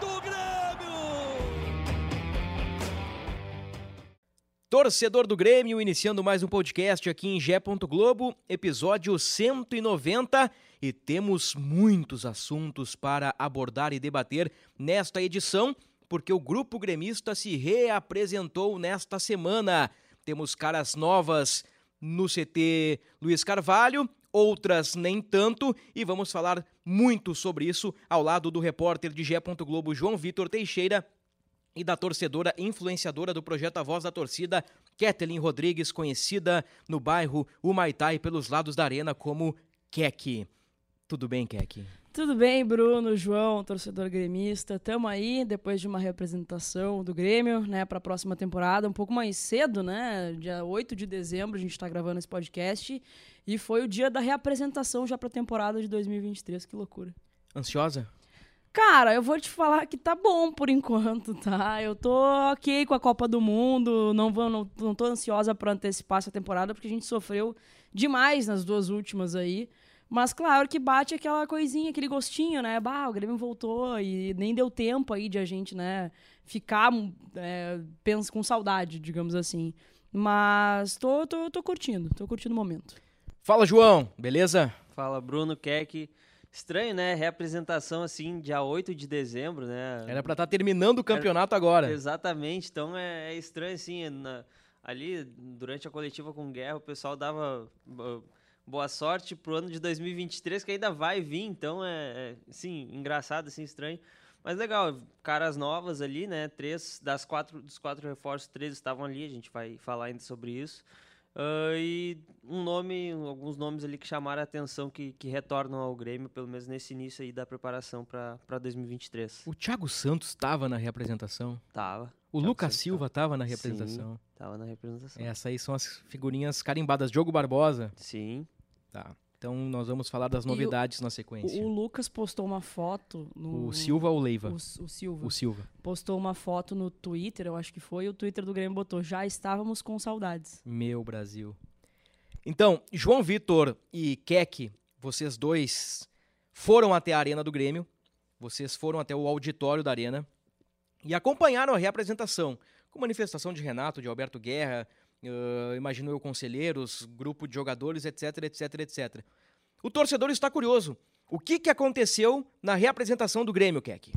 do Grêmio! Torcedor do Grêmio, iniciando mais um podcast aqui em Gé. Globo, episódio 190, e temos muitos assuntos para abordar e debater nesta edição, porque o grupo gremista se reapresentou nesta semana. Temos caras novas no CT Luiz Carvalho, outras nem tanto, e vamos falar muito sobre isso ao lado do repórter de Gé. Globo João Vitor Teixeira e da torcedora influenciadora do projeto A Voz da Torcida, Kathleen Rodrigues, conhecida no bairro Humaitai pelos lados da arena como Kek. Tudo bem, Kek? Tudo bem, Bruno, João, torcedor gremista. Estamos aí depois de uma representação do Grêmio, né, para a próxima temporada, um pouco mais cedo, né? Dia 8 de dezembro a gente está gravando esse podcast e foi o dia da reapresentação já para a temporada de 2023, que loucura. Ansiosa? Cara, eu vou te falar que tá bom por enquanto, tá? Eu tô ok com a Copa do Mundo, não, vou, não, não tô ansiosa para antecipar essa temporada, porque a gente sofreu demais nas duas últimas aí. Mas claro que bate aquela coisinha, aquele gostinho, né? Bah, o Grêmio voltou e nem deu tempo aí de a gente, né, ficar é, pensa, com saudade, digamos assim. Mas tô, tô, tô curtindo, tô curtindo o momento. Fala, João, beleza? Fala, Bruno Keck. Estranho, né? Reapresentação assim, dia 8 de dezembro, né? Era pra estar tá terminando o campeonato Era... agora. Exatamente, então é, é estranho assim. Na... ali, durante a coletiva com Guerra, o pessoal dava boa sorte pro ano de 2023, que ainda vai vir, então é, é sim, engraçado, assim, estranho. Mas legal, caras novas ali, né? Três das quatro, dos quatro reforços, três estavam ali, a gente vai falar ainda sobre isso. Uh, e um nome, alguns nomes ali que chamaram a atenção que, que retornam ao Grêmio, pelo menos nesse início aí da preparação para 2023. O Thiago Santos estava na reapresentação? Tava. O Thiago Lucas Silva estava na reapresentação? Sim, tava na representação. Essas aí são as figurinhas carimbadas. Diogo Barbosa? Sim. Tá. Então nós vamos falar das novidades o, na sequência. O, Lucas postou uma foto no. O Silva ou Leiva? O, o, Silva. O Silva. Postou uma foto no Twitter, eu acho que foi, e o Twitter do Grêmio botou: já estávamos com saudades. Meu Brasil. Então, João Vitor e Keck, vocês dois foram até a Arena do Grêmio, vocês foram até o auditório da Arena e acompanharam a reapresentação, com manifestação de Renato, de Alberto Guerra, uh, imagino eu, conselheiros, grupo de jogadores, etc, etc, etc. O torcedor está curioso. O que, que aconteceu na reapresentação do Grêmio, Keck?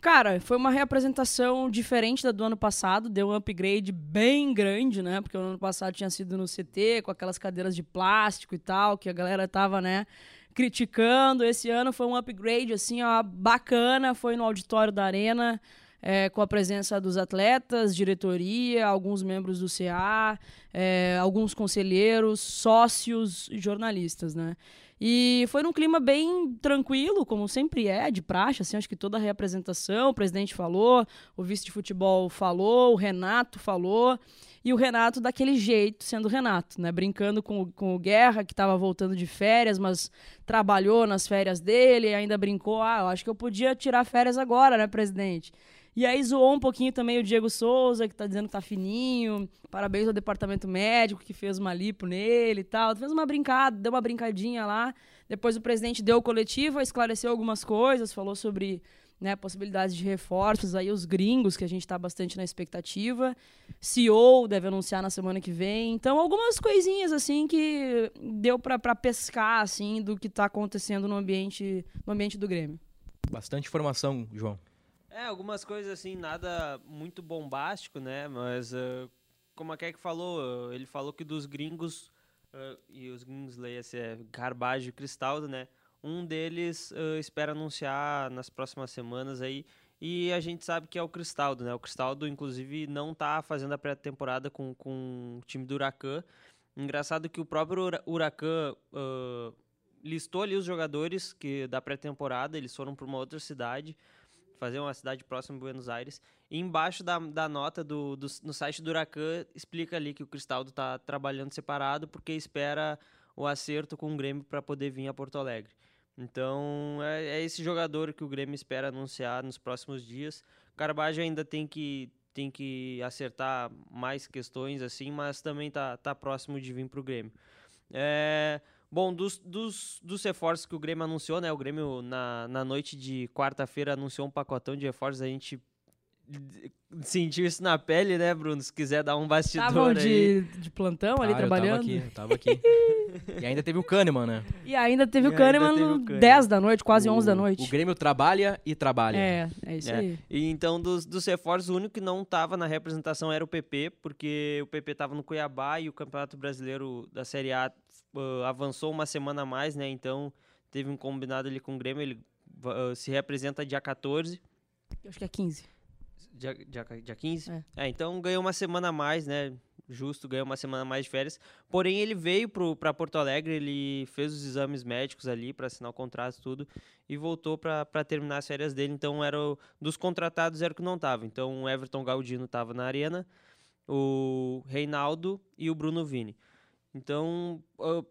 Cara, foi uma reapresentação diferente da do ano passado, deu um upgrade bem grande, né? Porque o ano passado tinha sido no CT, com aquelas cadeiras de plástico e tal, que a galera tava, né, criticando. Esse ano foi um upgrade, assim, ó, bacana, foi no auditório da Arena é, com a presença dos atletas, diretoria, alguns membros do CA, é, alguns conselheiros, sócios e jornalistas, né? E foi num clima bem tranquilo, como sempre é, de praxe, assim, acho que toda a reapresentação, o presidente falou, o vice de futebol falou, o Renato falou, e o Renato daquele jeito, sendo Renato, né? Brincando com, com o Guerra, que estava voltando de férias, mas trabalhou nas férias dele, ainda brincou, ah, eu acho que eu podia tirar férias agora, né, presidente? E aí zoou um pouquinho também o Diego Souza, que tá dizendo que tá fininho. Parabéns ao departamento médico que fez uma lipo nele e tal. Fez uma brincada, deu uma brincadinha lá. Depois o presidente deu coletiva, esclareceu algumas coisas, falou sobre né, possibilidades de reforços, aí os gringos, que a gente está bastante na expectativa. CEO deve anunciar na semana que vem. Então, algumas coisinhas assim que deu para pescar assim do que está acontecendo no ambiente, no ambiente do Grêmio. Bastante informação, João. É, algumas coisas assim, nada muito bombástico, né? Mas uh, como a Keck falou, ele falou que dos gringos, uh, e os gringos leia-se é Garbage e Cristaldo, né? Um deles uh, espera anunciar nas próximas semanas aí. E a gente sabe que é o Cristaldo, né? O Cristaldo, inclusive, não tá fazendo a pré-temporada com, com o time do Huracan. Engraçado que o próprio Huracan listou ali os jogadores que da pré-temporada, eles foram para uma outra cidade fazer uma cidade próxima de Buenos Aires. E embaixo da, da nota do, do, no site do Huracan explica ali que o Cristaldo está trabalhando separado porque espera o acerto com o Grêmio para poder vir a Porto Alegre. Então é, é, esse jogador que o Grêmio espera anunciar nos próximos dias. O Carbajo ainda tem que, tem que acertar mais questões assim, mas também tá, tá próximo de vir para o Grêmio. É, bom, dos, dos, dos reforços que o Grêmio anunciou, né? O Grêmio na, na noite de quarta-feira anunciou um pacotão de reforços. A gente sentiu isso na pele, né, Bruno? Se quiser dar um bastidor Estavam aí. de, de plantão ali Ah, trabalhando. Eu tava aqui, eu tava aqui. e ainda teve o Kahneman, né? E ainda teve E o Kahneman teve o no Kahneman. 10 da noite, quase O- 11 da noite. O Grêmio trabalha e trabalha. É, é isso É. aí. E então, dos, dos reforços, o único que não estava na representação era o PP, porque o PP estava no Cuiabá e o Campeonato Brasileiro da Série A ah, avançou uma semana a mais, né? Então, teve um combinado ali com o Grêmio, ele ah, se representa dia 14, Eu acho que é 15. dia, dia, dia 15. É. É, então ganhou uma semana a mais, né? Justo, ganhou uma semana a mais de férias. Porém, ele veio para Porto Alegre, ele fez os exames médicos ali para assinar o contrato e tudo, e voltou para terminar as férias dele. Então, era o, dos contratados era o que não tava. Então, o Everton Galdino estava na arena, o Reinaldo e o Bruno Vini. Então, ah,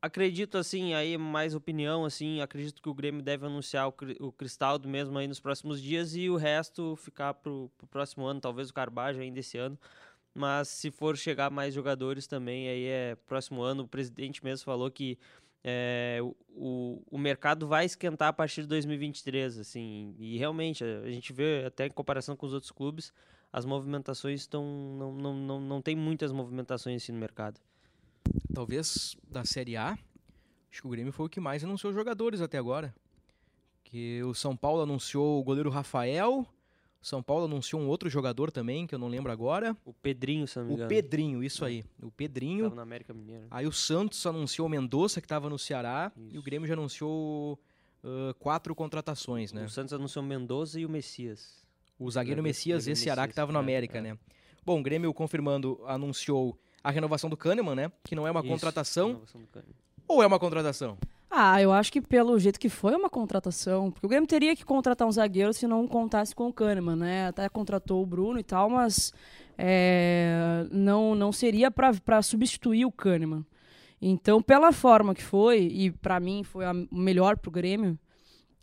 acredito assim, aí mais opinião, assim, acredito que o Grêmio deve anunciar o, o Cristaldo mesmo aí nos próximos dias e o resto ficar pro, pro próximo ano, talvez o Carbajo ainda esse ano. Mas se for chegar mais jogadores também, aí é próximo ano. O presidente mesmo falou que é, o- o, mercado vai esquentar a partir de 2023, assim, e realmente a gente vê até em comparação com os outros clubes, as movimentações estão não, não, não, não tem muitas movimentações assim no mercado. Talvez da Série A, acho que o Grêmio foi o que mais anunciou jogadores até agora. Que o São Paulo anunciou o goleiro Rafael, o São Paulo anunciou um outro jogador também, que eu não lembro agora. O Pedrinho, se não me O engano. Pedrinho, isso aí. O Pedrinho. Tava na América Mineira. Aí o Santos anunciou o Mendonça, que estava no Ceará. E o Isso. Grêmio já anunciou ah, quatro contratações, né? O Santos anunciou o Mendoza e o Messias. O zagueiro Zagueiro- Messias e zagueiro Ceará, que estava no é, América, é. né? Bom, o Grêmio confirmando, anunciou a renovação do Kahneman, né? Que não é uma Isso, contratação. renovação do Cândido. Ou é uma contratação? Ah, eu acho que pelo jeito que foi uma contratação, porque o Grêmio teria que contratar um zagueiro se não contasse com o Kahneman, né? Até contratou o Bruno e tal, mas é, não, não seria para substituir o Kahneman. Então, pela forma que foi, e para mim foi a melhor pro Grêmio,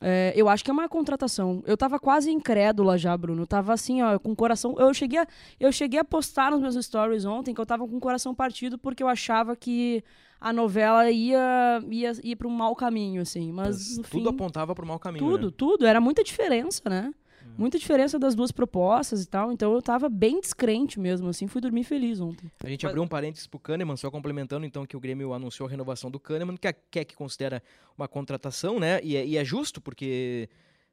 é, eu acho que é uma contratação. Eu tava quase incrédula já, Bruno. Eu tava assim, ó, com o coração. Eu cheguei, a, eu cheguei a postar nos meus stories ontem que eu tava com o coração partido porque eu achava que a novela ia, ia, ia para um mau caminho, assim. Mas no tudo fim, apontava para o mau caminho. tudo, né? tudo. Era muita diferença, né? Muita diferença das duas propostas e tal. Então eu tava bem descrente mesmo, assim. Fui dormir feliz ontem. A gente Mas- abriu um parênteses pro Kahneman, só complementando então que o Grêmio anunciou a renovação do Kahneman, que é, que é considera uma contratação, né? E é, e é justo, porque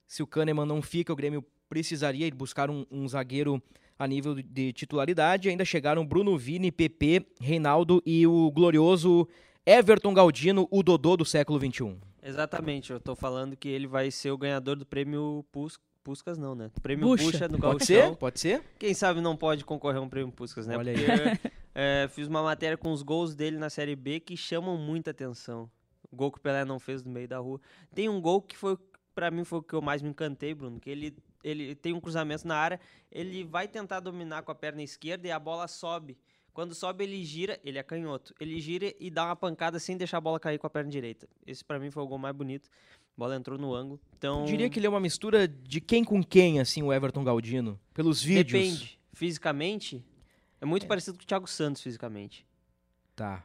se o Kahneman não fica, o Grêmio precisaria ir buscar um, um zagueiro a nível de- de titularidade. Ainda chegaram Bruno Vini, PP, Reinaldo e o glorioso Everton Galdino, o Dodô do século XXI. Exatamente, eu tô falando que ele vai ser o ganhador do prêmio Pus... Puscas, não, né? Prêmio Bucha. Bucha no Pode ser? Pode ser? Quem sabe não pode concorrer a um prêmio Puscas, né? Olha aí. Porque é, fiz uma matéria com os gols dele na Série B que chamam muita atenção. O gol que o Pelé não fez no meio da rua. Tem um gol que foi, para mim, foi o que eu mais me encantei, Bruno, que ele, ele tem um cruzamento na área, ele vai tentar dominar com a perna esquerda e a bola sobe. Quando sobe, ele gira, ele é canhoto. Ele gira e dá uma pancada sem deixar a bola cair com a perna direita. Esse para mim foi o gol mais bonito. A bola entrou no ângulo. Então, Eu diria que ele é uma mistura de quem com quem, assim, o Everton Galdino. Pelos vídeos. depende. Fisicamente, é muito parecido com o Thiago Santos fisicamente. Tá.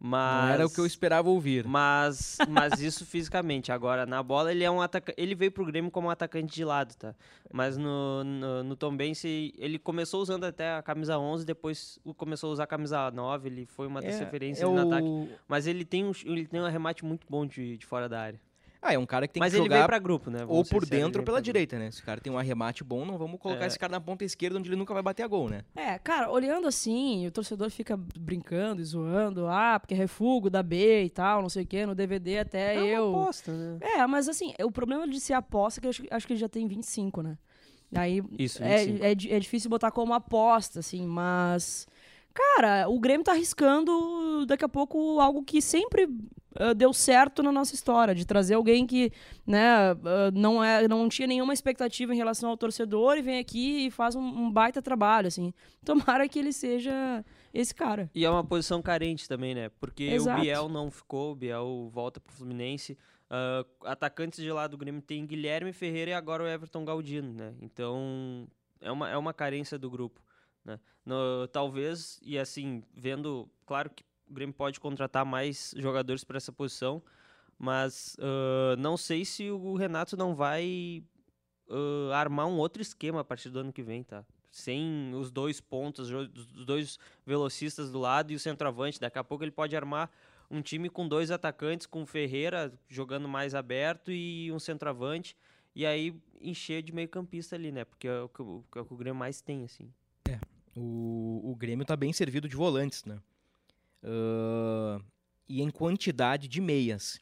Mas Não era o que eu esperava ouvir. Mas, mas isso fisicamente. Agora, na bola, ele é um atacante. Ele veio pro Grêmio como um atacante de lado, tá? Mas no, no, no Tom Bense, ele começou usando até a camisa 11, depois começou a usar a camisa 9. Ele foi uma das referências é no o- ataque. Mas ele tem um, ele tem um arremate muito bom de, de fora da área. Ah, é um cara que tem mas que ele veio jogar pra grupo, né? ou Vamos ser por ele dentro ou pela direita, né? Se o cara tem um arremate bom, não vamos colocar É. esse cara na ponta esquerda onde ele nunca vai bater a gol, né? É, cara, olhando assim, o torcedor fica brincando e zoando, ah, porque é refugo da B e tal, não sei o quê, no DVD até É eu. uma aposta, né? É, mas assim, o problema de ser aposta é que eu acho, acho que ele já tem 25, né? Aí Isso, é, 25. é, é difícil botar como aposta, assim, mas. Cara, o Grêmio tá arriscando daqui a pouco algo que sempre uh, deu certo na nossa história, de trazer alguém que né, uh, não, é, não tinha nenhuma expectativa em relação ao torcedor e vem aqui e faz um, um, baita trabalho, assim. Tomara que ele seja esse cara. E é uma posição carente também, né? Porque Exato. o Biel não ficou, o Biel volta pro Fluminense. Uh, atacantes de lá do Grêmio tem Guilherme Ferreira e agora o Everton Galdino, né? Então é uma, é uma carência do grupo. Né? No, talvez, e assim, vendo, claro que o Grêmio pode contratar mais jogadores para essa posição, mas uh, não sei se o Renato não vai uh, armar um outro esquema a partir do ano que vem, tá? Sem os dois pontos, os dois velocistas do lado e o centroavante. Daqui a pouco ele pode armar um time com dois atacantes, com o Ferreira jogando mais aberto e um centroavante. E aí encher de meio campista ali, né? Porque é o que, é o, que o Grêmio mais tem, assim. É, o, o Grêmio tá bem servido de volantes, né? Uh, e em quantidade de meias.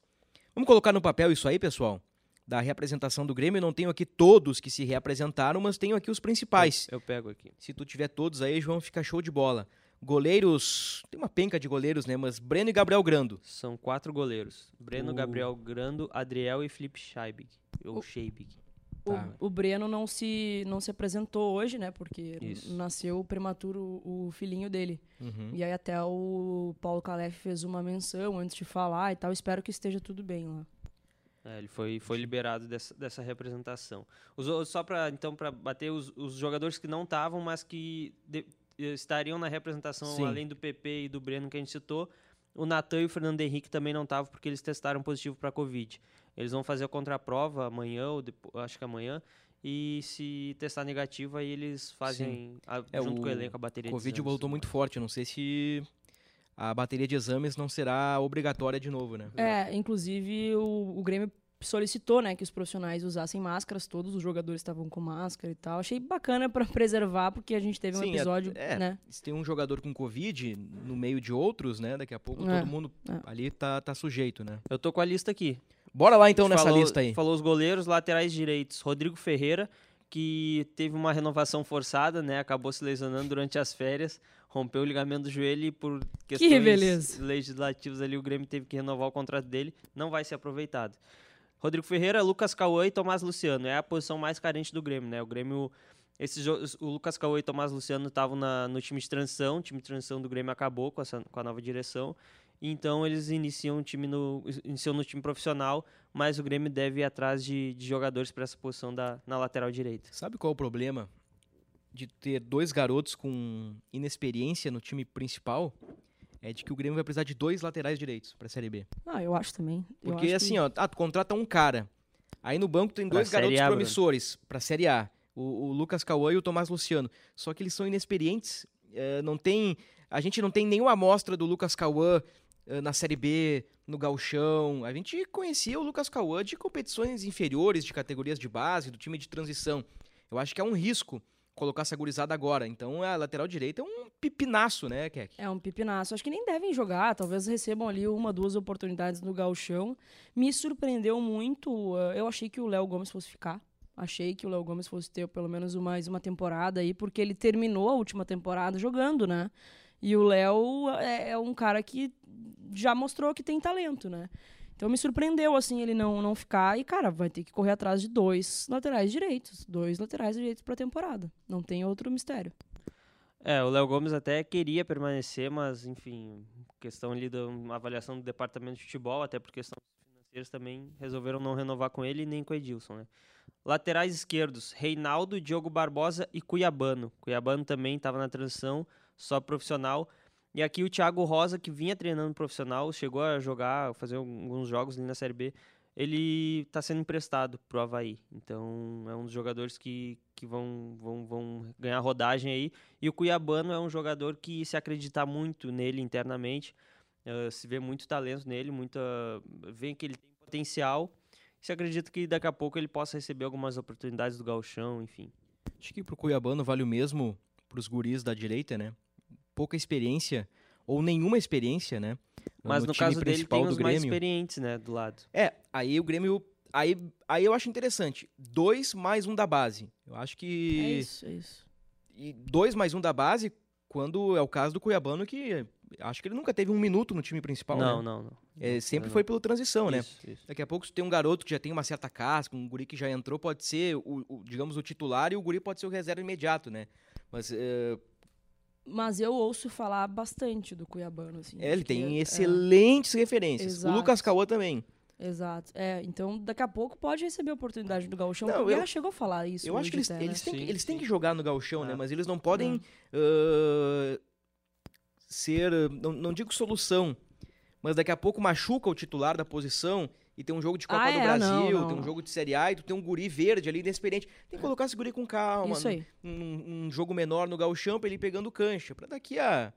Vamos colocar no papel isso aí, pessoal? Da reapresentação do Grêmio, eu não tenho aqui todos que se reapresentaram, mas tenho aqui os principais. Eu, eu pego aqui. Se tu tiver todos aí, João, fica show de bola. Goleiros, tem uma penca de goleiros, né? Mas Breno e Gabriel Grando. São quatro goleiros. Breno, Gabriel Grando, Adriel e Felipe Scheibig. Ou o... Scheibig. Tá. O, o, Breno não se, não se apresentou hoje, né? Porque Isso. nasceu prematuro o filhinho dele. Uhum. E aí até o Paulo Calef fez uma menção antes de falar e tal. Espero que esteja tudo bem lá. É, ele foi, foi liberado dessa, dessa representação. Os, só para então para bater os, os jogadores que não estavam, mas que de, estariam na representação, Sim. além do PP e do Breno que a gente citou, o Natan e o Fernando Henrique também não estavam porque eles testaram positivo para a Covid. Eles vão fazer a contraprova amanhã, ou depois, acho que amanhã, e se testar negativo, aí eles fazem, a, é, junto o, com o elenco, a bateria COVID de exames. voltou muito forte, não sei se a bateria de exames não será obrigatória de novo, né? É, inclusive o, o Grêmio solicitou, né, que os profissionais usassem máscaras, todos os jogadores estavam com máscara e tal. Achei bacana para preservar, porque a gente teve um Sim, é, episódio, é, né? Se tem um jogador com Covid no meio de outros, né, daqui a pouco é, todo mundo é. ali tá, tá sujeito, né? Eu tô com a lista aqui. Bora lá então nessa falou, lista aí. Falou os goleiros, laterais direitos. Rodrigo Ferreira, que teve uma renovação forçada, né? Acabou se lesionando durante as férias, rompeu o ligamento do joelho e por questões que legislativas ali o Grêmio teve que renovar o contrato dele, não vai ser aproveitado. Rodrigo Ferreira, Lucas Cauã e Tomás Luciano. É a posição mais carente do Grêmio, né? O Grêmio. Esses, o Lucas Cauã e Tomás Luciano estavam no time de transição. O time de transição do Grêmio acabou com, essa, com a nova direção. Então eles iniciam o time no, iniciam no time profissional, mas o Grêmio deve ir atrás de, de jogadores para essa posição da, na lateral direita. Sabe qual é o problema de ter dois garotos com inexperiência no time principal? é de que o Grêmio vai precisar de dois laterais direitos para a Série B. Ah, eu acho também. Eu Porque acho assim, que... ó, ah, tu contrata um cara, aí no banco tem dois garotos a, promissores para a Série A, o, o, Lucas Cauã e o Tomás Luciano. Só que eles são inexperientes, é, não tem, a gente não tem nenhuma amostra do Lucas Cauã na Série B, no Galchão. A gente conhecia o Lucas Cauã de competições inferiores, de categorias de base, do time de transição. Eu acho que é um risco colocar essa gurizada agora. Então a lateral direita é um pipinaço, né, Keck? É um pipinaço. Acho que nem devem jogar, talvez recebam ali uma, duas oportunidades no galchão. Me surpreendeu muito. Eu achei que o Léo Gomes fosse ficar. Achei que o Léo Gomes fosse ter pelo menos mais uma temporada aí, porque ele terminou a última temporada jogando, né? E o Léo é, é um cara que já mostrou que tem talento, né? Então me surpreendeu, assim, ele não, não ficar. E, cara, vai ter que correr atrás de dois laterais direitos. Dois laterais direitos pra temporada. Não tem outro mistério. É, o Léo Gomes até queria permanecer, mas, enfim, questão ali da avaliação do departamento de futebol, até por questões financeiras também resolveram não renovar com ele nem com o Edilson, né? Laterais esquerdos, Reinaldo, Diogo Barbosa e Cuiabano. Cuiabano também estava na transição, só profissional. E aqui o Thiago Rosa, que vinha treinando profissional, chegou a jogar, fazer alguns jogos ali na Série B. Ele está sendo emprestado para o Havaí. Então é um dos jogadores que, que vão, vão, vão ganhar rodagem aí. E o Cuiabano é um jogador que se acreditar muito nele internamente. Uh, se vê muito talento nele, muita. vê que ele tem potencial. Se acredita que daqui a pouco ele possa receber algumas oportunidades do galchão, enfim. Acho que para o Cuiabano vale o mesmo para os guris da direita, né? Pouca experiência ou nenhuma experiência, né? Mas no, no caso dele tem os mais experientes, né, do lado. É, aí o Grêmio aí, aí eu acho interessante. Dois mais um da base. Eu acho que É isso, é isso. E dois mais um da base, quando é o caso do Cuiabano que acho que ele nunca teve um minuto no time principal, não, né? não, não. É, sempre não. foi pela transição, né? Isso, isso. Daqui a pouco se tem um garoto que já tem uma certa casca, um guri que já entrou, pode ser, o, o- digamos, o titular e o guri pode ser o reserva imediato, né? Mas é, Mas eu ouço falar bastante do Cuiabano, assim. é, ele tem é- excelentes referências. O Exato. Lucas Cauã também. É, exato. É, então daqui a pouco pode receber a oportunidade do Gauchão. Não, o Guerra eu- chegou a falar isso. Eu acho que eles, até, né? eles, têm, que- Sim, eles têm sim. que jogar no gauchão, né? É. Mas eles não podem ah, ser, ah, não, não digo solução, mas daqui a pouco machuca o titular da posição e tem um jogo de Copa Ah, do é, Brasil, não, não. tem um jogo de Série A e tu tem um guri verde ali, inexperiente. Tem que colocar esse guri com calma, Isso aí. um, um jogo menor no gauchão pra ele pegando cancha, pra daqui a...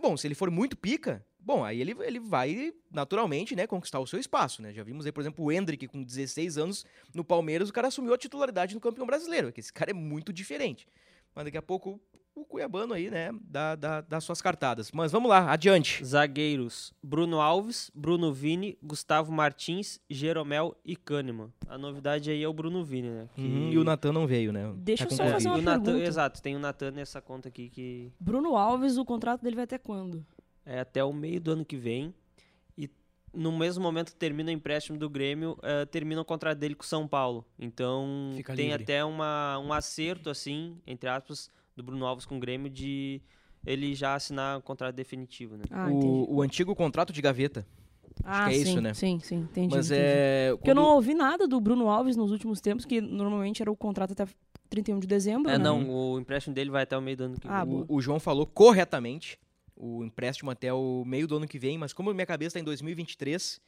Bom, se ele for muito pica, bom, aí ele, ele vai naturalmente, né, conquistar o seu espaço, né? Já vimos aí, por exemplo, o Hendrick com 16 anos no Palmeiras, o cara assumiu a titularidade no campeão brasileiro, que esse cara é muito diferente. Mas daqui a pouco o Cuiabano aí, né, dá, dá, dá suas cartadas. Mas vamos lá, adiante. Zagueiros: Bruno Alves, Bruno Vini, Gustavo Martins, Jeromel e Kahneman. A novidade aí é o Bruno Vini, né? que- Uhum, e o Natan não veio, né? Deixa Tá eu só fazer uma pergunta. Exato, tem o Natan nessa conta aqui que Bruno Alves, o contrato dele vai até quando? é até o meio do ano que vem. E no mesmo momento que termina o empréstimo do Grêmio, eh, termina o contrato dele com o São Paulo. Então Fica tem livre. até uma, um acerto, assim, entre aspas, do Bruno Alves com o Grêmio de ele já assinar o contrato definitivo, né? Ah, entendi. o, o antigo contrato de gaveta. Ah, que é sim, isso, né? Sim, sim, entendi. Mas entendi. é. Porque eu quando- não ouvi nada do Bruno Alves nos últimos tempos, que normalmente era o contrato até 31 de dezembro, É, né? não, o empréstimo dele vai até o meio do ano que vem. Ah. O, o João falou corretamente o empréstimo até o meio do ano que vem, mas como minha cabeça está em 2023,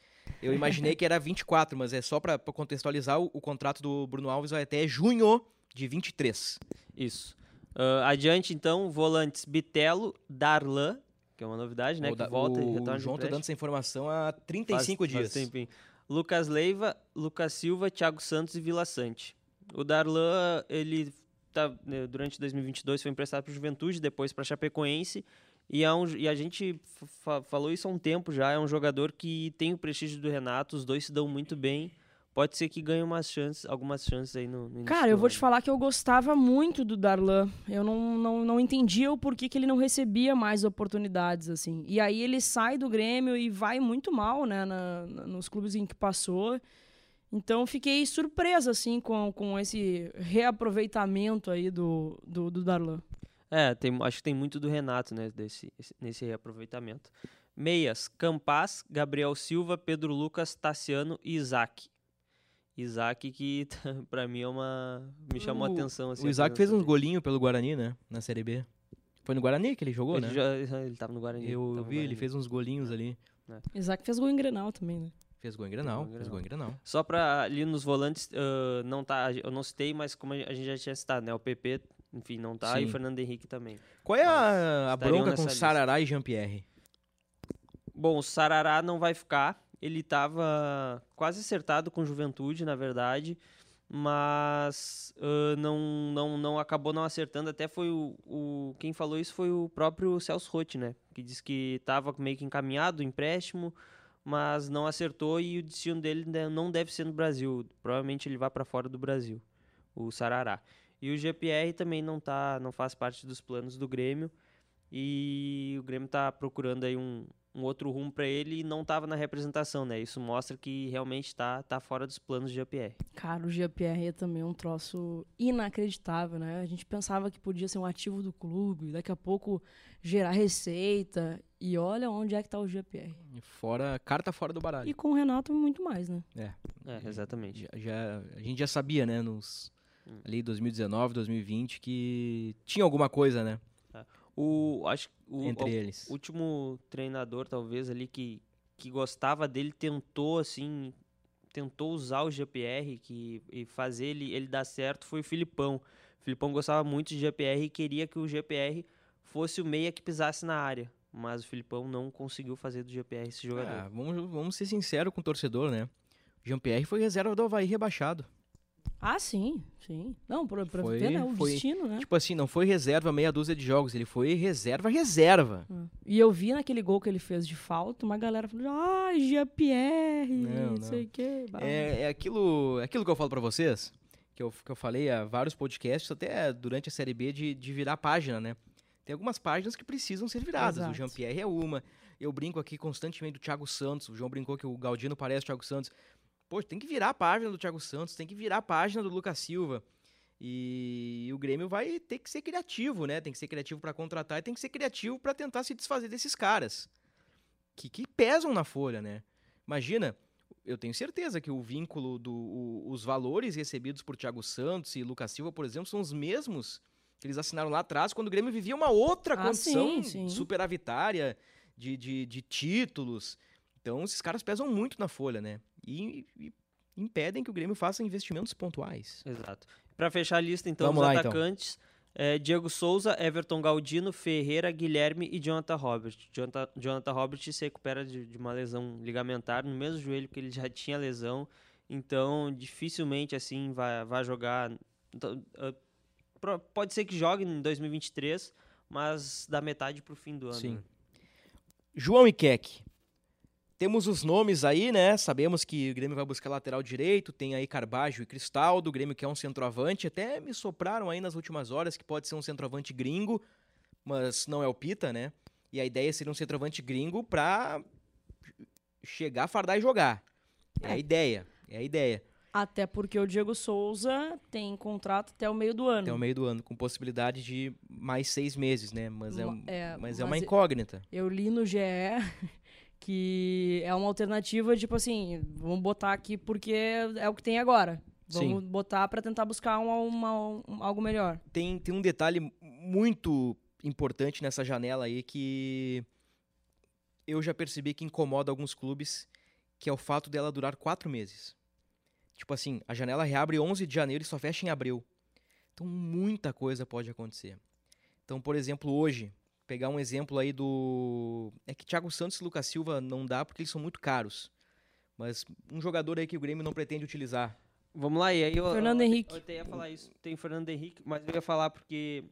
eu imaginei que era 24, mas é só para contextualizar, o, o contrato do Bruno Alves vai até junho de 23. Isso. Ah, adiante, então, volantes Bitelo, Darlan, que é uma novidade, né? o, que volta e o retorna de João tá dando essa informação há 35 Faz- faz dias. tempinho. Lucas Leiva, Lucas Silva, Thiago Santos e Vila Sante. O Darlan, ele tá, né, durante 2022 foi emprestado para o Juventude, depois para Chapecoense. E, é um, e a gente fa- falou isso há um tempo já. É um jogador que tem o prestígio do Renato, os dois se dão muito bem. Pode ser que ganhe umas chances, algumas chances aí no, no Cara, eu vou te falar que eu gostava muito do Darlan. Eu não, não, não entendia o porquê que ele não recebia mais oportunidades, assim. E aí ele sai do Grêmio e vai muito mal, né, na- na- nos clubes em que passou. Então fiquei surpresa, assim, com, com esse reaproveitamento aí do, do, do Darlan. É, tem, acho que tem muito do Renato, né, desse, esse- nesse reaproveitamento. Meias, Campas, Gabriel Silva, Pedro Lucas, Tassiano e Isaac. Isaac que pra mim é uma... me chamou a O- atenção. Assim, O a Isaac fez uns golinhos pelo Guarani, né? Na Série B. Foi no Guarani que ele jogou, Ele, né? já, ele tava no Guarani. Eu vi, ele Guarani. fez uns golinhos ali. Isaac fez gol em Grenal também, né? Fez gol em Grenal, Fez gol em Grenal. Só pra ali nos volantes, ah, não tá, eu não citei, mas como a gente já tinha citado, né, o PP, enfim, não tá, e Sim. o Fernando Henrique também. Qual é a, a Estariam bronca com lista. Sarará e Jean-Pierre? Bom, o Sarará não vai ficar. Ele estava quase acertado com Juventude, na verdade, mas ah, não, não, não acabou não acertando. Até foi o, o- quem falou isso foi o próprio Celso Rotti, né? Que disse que estava meio que encaminhado o empréstimo, mas não acertou e o destino dele não deve ser no Brasil. Provavelmente ele vai para fora do Brasil, o Sarará. E o GPR também não tá, não faz parte dos planos do Grêmio. E o Grêmio tá procurando aí um, um outro rumo para ele e não tava na representação, né? Isso mostra que realmente tá, tá fora dos planos do GPR. Cara, o Jean-Pierre é também um troço inacreditável, né? A gente pensava que podia ser um ativo do clube, daqui a pouco gerar receita. E olha onde é que tá o Jean-Pierre. Fora, carta fora do baralho. E com o Renato, muito mais, né? É, exatamente. Já, já- a gente já sabia, né, nos Hum. ali 2019, 2020, que tinha alguma coisa, né, O, acho o, entre o eles. último treinador, talvez, ali que, que gostava dele, tentou, assim, tentou usar o GPR que, e fazer ele, ele dar certo, foi o Filipão. O Filipão gostava muito de GPR e queria que o GPR fosse o meia que pisasse na área. Mas o Filipão não conseguiu fazer do GPR esse jogador. Ah, vamos, vamos ser sinceros com o torcedor, né? Jean-Pierre foi reserva do Havaí rebaixado. Ah, sim, sim. Não, pra, pra Foi- ver, né? O foi- destino, né? Tipo assim, não foi reserva meia dúzia de jogos, ele foi reserva, reserva. Hum. E eu vi naquele gol que ele fez de falta, uma galera falou, ah, Jean-Pierre, Não, não sei o quê. É, é aquilo, é aquilo que eu falo pra vocês, que eu, que eu falei a vários podcasts, até durante a Série B, de, de virar página, né? Tem algumas páginas que precisam ser viradas. Exato. O Jean-Pierre é uma. Eu brinco aqui constantemente do Thiago Santos. O João brincou que o Galdino parece o Thiago Santos. Pô, tem que virar a página do Thiago Santos, tem que virar a página do Lucas Silva. E o Grêmio vai ter que ser criativo, né? Tem que ser criativo para contratar e tem que ser criativo para tentar se desfazer desses caras que, que pesam na folha, né? Imagina, eu tenho certeza que o vínculo do o- os valores recebidos por Thiago Santos e Lucas Silva, por exemplo, são os mesmos que eles assinaram lá atrás quando o Grêmio vivia uma outra Ah, condição sim, sim. superavitária de, de, de títulos. Então, esses caras pesam muito na folha, né? E, e impedem que o Grêmio faça investimentos pontuais. Exato. Para fechar a lista, então, Vamos dos lá, então. atacantes, é, Diego Souza, Everton Galdino, Ferreira, Guilherme e Jonathan Robert. Jonathan, Jonathan Robert se recupera de, de uma lesão ligamentar no mesmo joelho que ele já tinha lesão, então dificilmente assim vai, vai jogar. Então, ah, pode ser que jogue em 2023, mas da metade pro fim do ano. Sim. João e Keck. Temos os nomes aí, né? Sabemos que o Grêmio vai buscar lateral direito, tem aí Carbajo e Cristaldo, o Grêmio quer um centroavante, até me sopraram aí nas últimas horas que pode ser um centroavante gringo, mas não é o Pita, né? E a ideia seria um centroavante gringo pra chegar, fardar e jogar. É, a É. ideia, é a ideia. Até porque o Diego Souza tem contrato até o meio do ano. Até o meio do ano, com possibilidade de mais seis meses, né? Mas é, um- é, mas é uma incógnita. Eu li no GE que é uma alternativa, tipo assim, vamos botar aqui porque é o que tem agora. Vamos botar pra tentar buscar uma, uma- um- algo melhor. tem, tem um detalhe muito importante nessa janela aí que eu já percebi que incomoda alguns clubes, que é o fato dela durar quatro meses. Tipo assim, a janela reabre 11 de janeiro e só fecha em abril. Então muita coisa pode acontecer. Então, por exemplo, hoje, pegar um exemplo aí do... É que Thiago Santos e Lucas Silva não dá porque eles são muito caros. Mas um jogador aí que o Grêmio não pretende utilizar. Vamos lá, e aí eu, Fernando eu, Henrique. Eu até ia falar isso. Tem Fernando Henrique, mas eu ia falar porque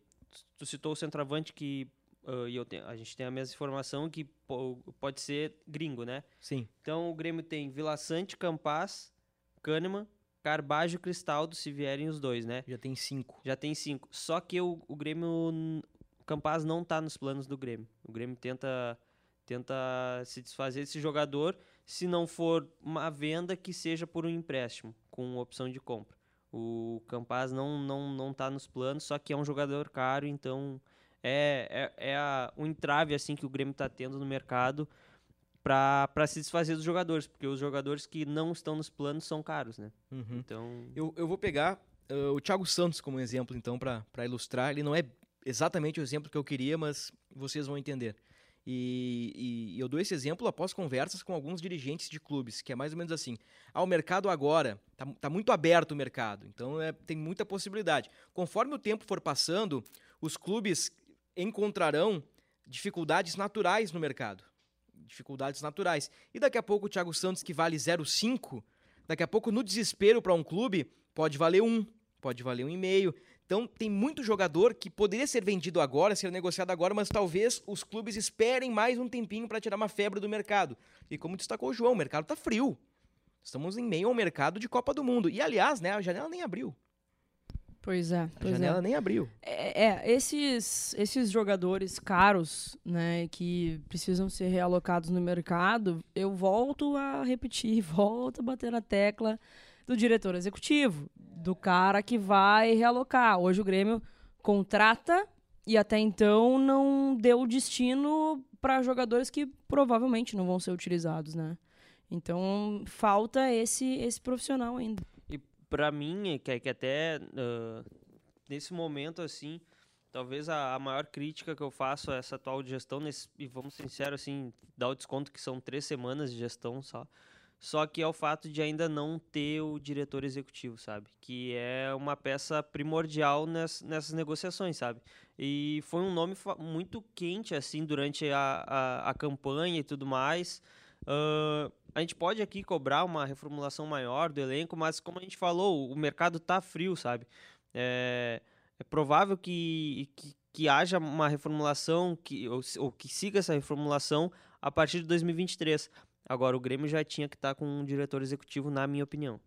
tu citou o centroavante que ah, e eu tenho, a gente tem a mesma informação que po- pode ser gringo, né? Sim, Então o Grêmio tem Vila Sante, Campas, Kahneman, Carbajo e Cristaldo, se vierem os dois, né? já tem cinco. Já tem cinco. Só que o, o Grêmio. Campaz não tá nos planos do Grêmio. O Grêmio tenta, tenta se desfazer desse jogador. Se não for uma venda, que seja por um empréstimo, com opção de compra. O Campaz não, não, não tá nos planos, só que é um jogador caro, então é, é, é a, um entrave assim que o Grêmio tá tendo no mercado para se desfazer dos jogadores, porque os jogadores que não estão nos planos são caros, né? Uhum. Então. Eu, eu vou pegar uh, o Thiago Santos como exemplo, então, para ilustrar. Ele não é exatamente o exemplo que eu queria, mas vocês vão entender. E, e- e eu dou esse exemplo após conversas com alguns dirigentes de clubes, que é mais ou menos assim. Ah, o mercado agora, tá, tá muito aberto o mercado, então é, tem muita possibilidade. Conforme o tempo for passando, os clubes encontrarão dificuldades naturais no mercado. Dificuldades naturais. E daqui a pouco o Thiago Santos, que vale 0,5, daqui a pouco no desespero para um clube, pode valer um, pode valer um e meio. Então tem muito jogador que poderia ser vendido agora, ser negociado agora, mas talvez os clubes esperem mais um tempinho para tirar uma febre do mercado. E como destacou o João, o mercado tá frio. Estamos em meio ao mercado de Copa do Mundo. E aliás, né, a janela nem abriu. Pois é, A pois janela é. nem abriu. É, é, esses, esses jogadores caros, né, que precisam ser realocados no mercado, eu volto a repetir, volto a bater na tecla do diretor executivo, do cara que vai realocar. Hoje o Grêmio contrata e até então não deu destino para jogadores que provavelmente não vão ser utilizados, né? Então falta esse esse profissional ainda. Pra mim, é que, que até ah, nesse momento, assim, talvez a, a maior crítica que eu faço a essa atual gestão, nesse, e vamos sinceros, assim, dá o desconto que são três semanas de gestão só, só que é o fato de ainda não ter o diretor executivo, sabe? Que é uma peça primordial ness, nessas negociações, sabe? E foi um nome muito quente, assim, durante a, a, a campanha e tudo mais. Ah, a gente pode aqui cobrar uma reformulação maior do elenco, mas como a gente falou, o mercado tá frio, sabe? É, é provável que, que, que haja uma reformulação, que, ou, ou que siga essa reformulação a partir de 2023. Agora, o Grêmio já tinha que estar com um diretor executivo, na minha opinião.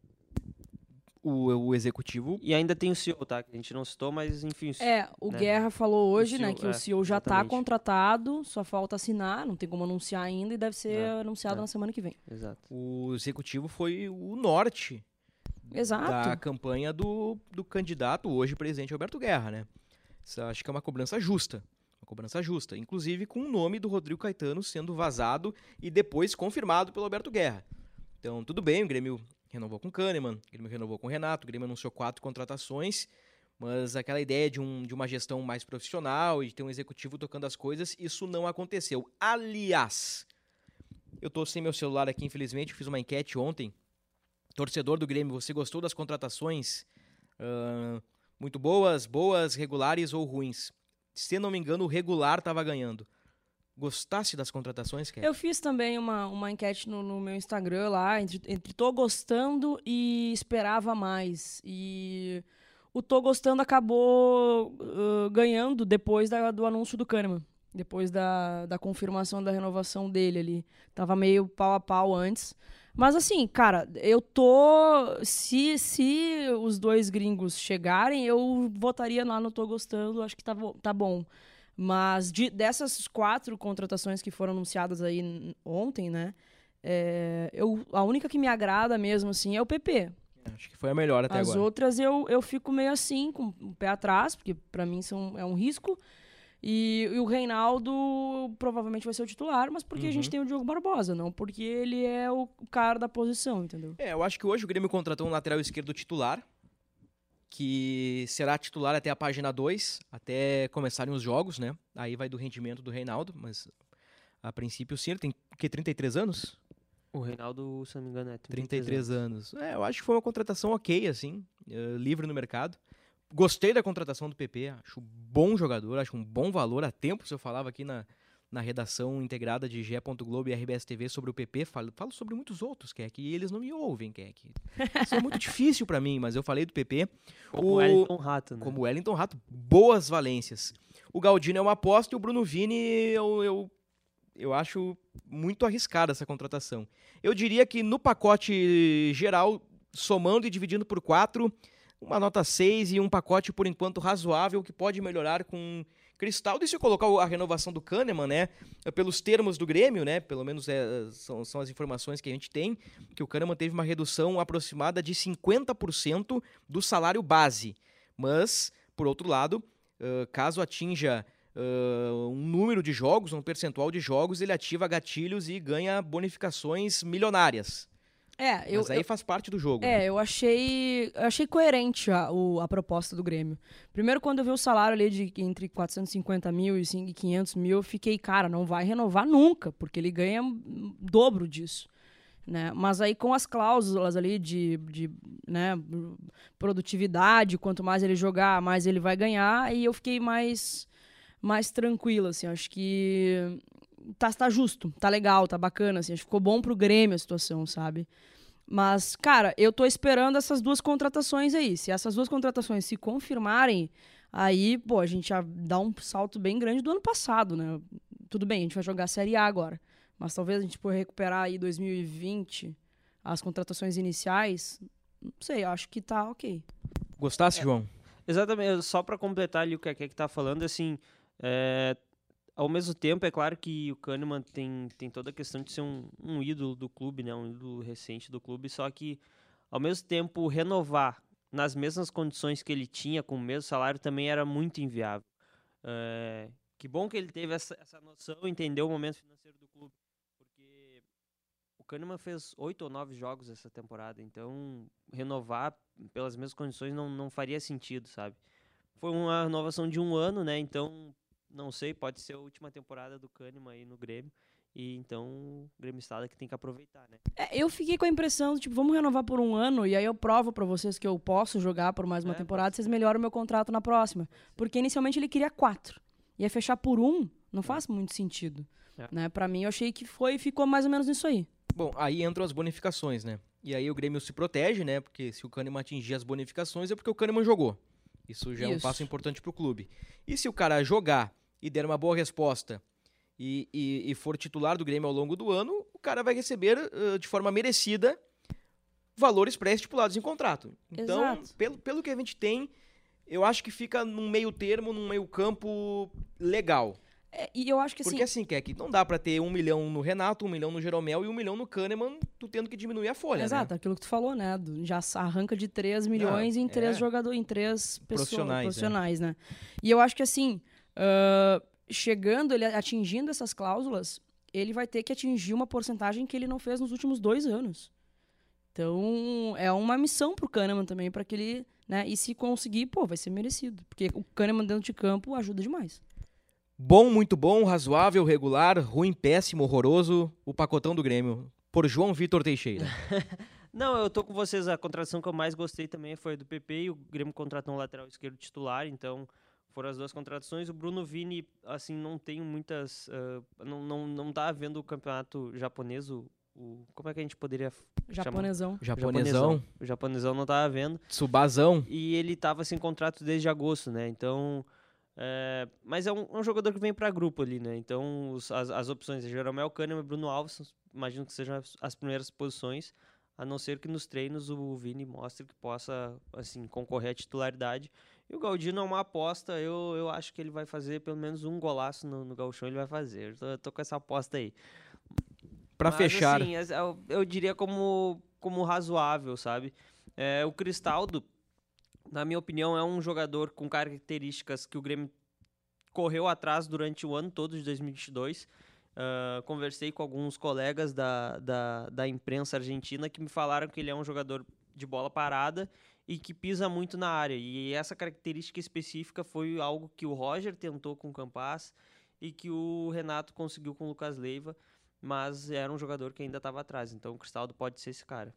O, o executivo. E ainda tem o CEO, tá? Que a gente não citou, mas enfim. o CEO- É, o né? Guerra falou hoje, O né, CEO, que o é, CEO já tá exatamente. contratado, só falta assinar, não tem como anunciar ainda e deve ser É, anunciado é. na semana que vem. Exato. O executivo foi o norte Exato. da campanha do, do candidato, hoje presidente Alberto Guerra, né? Isso acho que é uma cobrança justa. Uma cobrança justa. Inclusive com o nome do Rodrigo Caetano sendo vazado e depois confirmado pelo Alberto Guerra. Então, tudo bem, o Grêmio renovou com o Kahneman, o Grêmio renovou com o Renato, o Grêmio anunciou quatro contratações, mas aquela ideia de, um, de uma gestão mais profissional e de ter um executivo tocando as coisas, isso não aconteceu. Aliás, eu tô sem meu celular aqui, infelizmente, fiz uma enquete ontem. Torcedor do Grêmio, você gostou das contratações? Ahn, muito boas, boas, regulares ou ruins? Se não me engano, o regular tava ganhando. Gostasse das contratações, Ké? Eu fiz também uma, uma enquete no, no meu Instagram lá, entre, entre tô gostando e esperava mais. E o tô gostando acabou uh, ganhando depois da- do anúncio do Kahneman. Depois da, da confirmação da renovação dele ali. Tava meio pau a pau antes. Mas assim, cara, eu tô. Se, se os dois gringos chegarem, eu votaria lá no Tô Gostando, acho que tá, tá bom. Mas de- dessas quatro contratações que foram anunciadas aí ontem, né? é, eu, a única que me agrada mesmo, assim, é o PP. Acho que foi a melhor até As agora. outras eu, eu fico meio assim, com o pé atrás, porque pra mim são, é um risco. E, e o Reinaldo provavelmente vai ser o titular, mas porque a gente Uhum. tem o Diogo Barbosa, não porque ele é o cara da posição, entendeu? É, eu acho que hoje o Grêmio contratou um lateral esquerdo titular, que será titular até a página 2, até começarem os jogos, né? Aí vai do rendimento do Reinaldo, mas a princípio sim, ele tem o quê? 33 anos? O Reinaldo, se não me engano, é 33, 33 anos. É, eu acho que foi uma contratação ok, assim, eh, livre no mercado. Gostei da contratação do PP, acho um bom jogador, acho um bom valor. Há tempos eu falava aqui na, na redação integrada de GE. Globo e RBS TV sobre o PP, falo, falo sobre muitos outros, Keck, e eles não me ouvem, Keck. Isso é muito difícil pra mim, mas eu falei do PP. Como O- o Wellington Rato, né? Como o Wellington Rato, boas valências. O Galdino é uma aposta e o Bruno Vini eu, eu, eu acho muito arriscada essa contratação. Eu diria que no pacote geral, somando e dividindo por quatro, uma nota 6 e um pacote por enquanto razoável que pode melhorar com Cristaldo. E se eu colocar a renovação do Kahneman, né, pelos termos do Grêmio, né, pelo menos é, são, são as informações que a gente tem, que o Kahneman teve uma redução aproximada de 50% do salário base. Mas, por outro lado, caso atinja um número de jogos, um percentual de jogos, ele ativa gatilhos e ganha bonificações milionárias. É, eu, Mas aí faz parte do jogo. É, eu achei, eu achei coerente a, o- a proposta do Grêmio. Primeiro, quando eu vi o salário ali de entre 450 mil e cin- e 500 mil, eu fiquei, cara, não vai renovar nunca, porque ele ganha dobro disso. Né? Mas aí com as cláusulas ali de, de né, produtividade, quanto mais ele jogar, mais ele vai ganhar, e eu fiquei mais, mais tranquila, assim, acho que tá, tá justo, tá legal, tá bacana, assim, acho que ficou bom pro Grêmio a situação, sabe? Mas, cara, eu tô esperando essas duas contratações aí. Se essas duas contratações se confirmarem, aí, pô, a gente já dá um salto bem grande do ano passado, né? Tudo bem, a gente vai jogar a Série A agora. Mas talvez a gente por recuperar aí 2020 as contratações iniciais. Não sei, eu acho que tá ok. Gostasse, João? Exatamente, só para completar ali o que a Keke tá falando, assim, é, ao mesmo tempo, é claro que o Kahneman tem, tem toda a questão de ser um, um ídolo do clube, né, um ídolo recente do clube, só que, ao mesmo tempo, renovar nas mesmas condições que ele tinha, com o mesmo salário, também era muito inviável. É, que bom que ele teve essa, essa noção, entendeu o momento financeiro do clube, porque o Kahneman fez oito ou nove jogos essa temporada, então renovar pelas mesmas condições não, não faria sentido, sabe? Foi uma renovação de um ano, né? Então, não sei, pode ser a última temporada do Kahneman aí no Grêmio. E então o Grêmio Estada que tem que aproveitar, né? É, eu fiquei com a impressão, tipo, vamos renovar por um ano e aí eu provo pra vocês que eu posso jogar por mais uma É, temporada, vocês melhoram o meu contrato na próxima. Porque inicialmente ele queria quatro. Ia fechar por um, não faz muito sentido. É. Né? Pra mim, eu achei que foi e ficou mais ou menos nisso aí. Bom, aí entram as bonificações, né? E aí o Grêmio se protege, né? Porque se o Kahneman atingir as bonificações é porque o Kahneman jogou. Isso já é um Isso. passo importante pro clube. E se o cara jogar e der uma boa resposta e, e- e for titular do Grêmio ao longo do ano, o cara vai receber ãh, de forma merecida valores pré-estipulados em contrato. Então, Exato. pelo, pelo que a gente tem, eu acho que fica num meio termo, num meio campo legal. É, e eu acho que assim, Porque assim, Keck, não dá pra ter um milhão no Renato, um milhão no Jeromel e um milhão no Kahneman, tu tendo que diminuir a folha, Exato, né? aquilo que tu falou, né? Já arranca de 3 milhões em três é. jogadores, em três pessoas Profissionais, profissionais, é. né? E eu acho que assim, ah, chegando, ele atingindo essas cláusulas, ele vai ter que atingir uma porcentagem que ele não fez nos últimos dois anos. Então, é uma missão pro Kahneman também, para que ele, né? E se conseguir, pô, vai ser merecido. Porque o Kahneman dentro de campo ajuda demais. Bom, muito bom, razoável, regular, ruim, péssimo, horroroso, o pacotão do Grêmio. Por João Vitor Teixeira. Não, eu tô com vocês. A contratação que eu mais gostei também foi a do PP e o Grêmio contratou um lateral esquerdo titular, então foram as duas contratações. O Bruno Vini, assim, não tem muitas. ah, não, não, não tá vendo o campeonato japonês, o, o- Como é que a gente poderia. f- chamar? Japonesão. Japonesão, O japonesão não tava vendo. Tsubazão. E ele tava sem contrato desde agosto, né? Então. é, mas é um, é um jogador que vem para grupo ali, né? Então os- as, as opções é Jeromel Kahneman e Bruno Alves, imagino que sejam as, as primeiras posições, a não ser que nos treinos o Vini mostre que possa assim concorrer à titularidade. E o Galdino é uma aposta, eu, eu acho que ele vai fazer pelo menos um golaço no, no Gauchão, ele vai fazer. Eu tô, eu tô com essa aposta aí. Pra Mas, fechar, assim, as- eu, eu diria como, como razoável, sabe? É, o Cristaldo, na minha opinião, é um jogador com características que o Grêmio correu atrás durante o ano todo de 2022. Ah, conversei com alguns colegas da, da, da imprensa argentina que me falaram que ele é um jogador de bola parada e que pisa muito na área. E essa característica específica foi algo que o Roger tentou com o Campas e que o Renato conseguiu com o Lucas Leiva, mas era um jogador que ainda estava atrás. Então o Cristaldo pode ser esse cara.